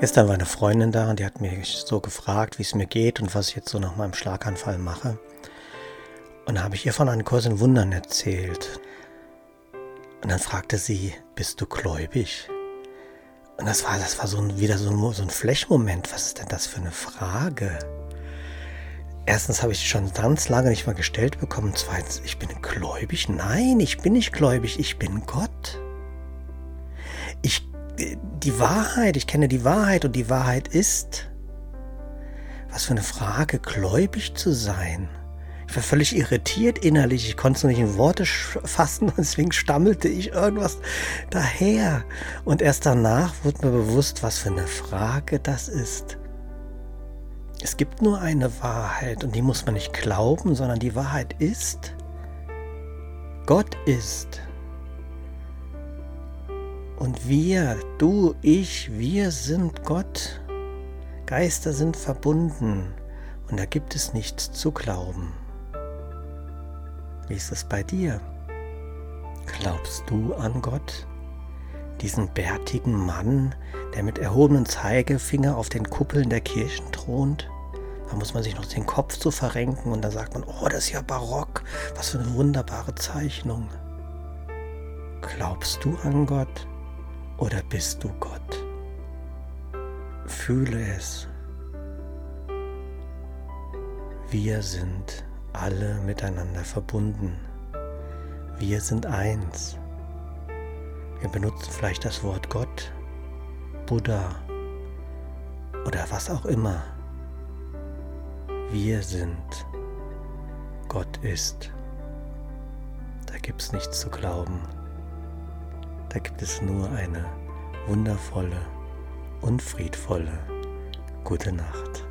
Gestern war eine Freundin da und die hat mich so gefragt, wie es mir geht und was ich jetzt so nach meinem Schlaganfall mache. Und da habe ich ihr von einem Kurs in Wundern erzählt. Und dann fragte sie, bist du gläubig? Und das war, das war so ein, wieder so ein, so ein Flashmoment. Was ist denn das für eine Frage? Erstens habe ich schon ganz lange nicht mal gestellt bekommen. Zweitens, ich bin gläubig? Nein, ich bin nicht gläubig. Ich bin Gott. Ich, die Wahrheit, ich kenne die Wahrheit und die Wahrheit ist. Was für eine Frage, gläubig zu sein. Ich war völlig irritiert innerlich. Ich konnte es nicht in Worte fassen und deswegen stammelte ich irgendwas daher. Und erst danach wurde mir bewusst, was für eine Frage das ist. Es gibt nur eine Wahrheit und die muss man nicht glauben, sondern die Wahrheit ist, Gott ist. Und wir, du, ich, wir sind Gott. Geister sind verbunden und da gibt es nichts zu glauben. Wie ist es bei dir? Glaubst du an Gott? Diesen bärtigen Mann, der mit erhobenem Zeigefinger auf den Kuppeln der Kirchen thront? Da muss man sich noch den Kopf zu verrenken und dann sagt man, oh, das ist ja barock, was für eine wunderbare Zeichnung. Glaubst du an Gott oder bist du Gott? Fühle es. Wir sind alle miteinander verbunden. Wir sind eins. Wir benutzen vielleicht das Wort Gott, Buddha oder was auch immer. Wir sind. Gott ist. Da gibt es nichts zu glauben. Da gibt es nur eine wundervolle und friedvolle gute Nacht.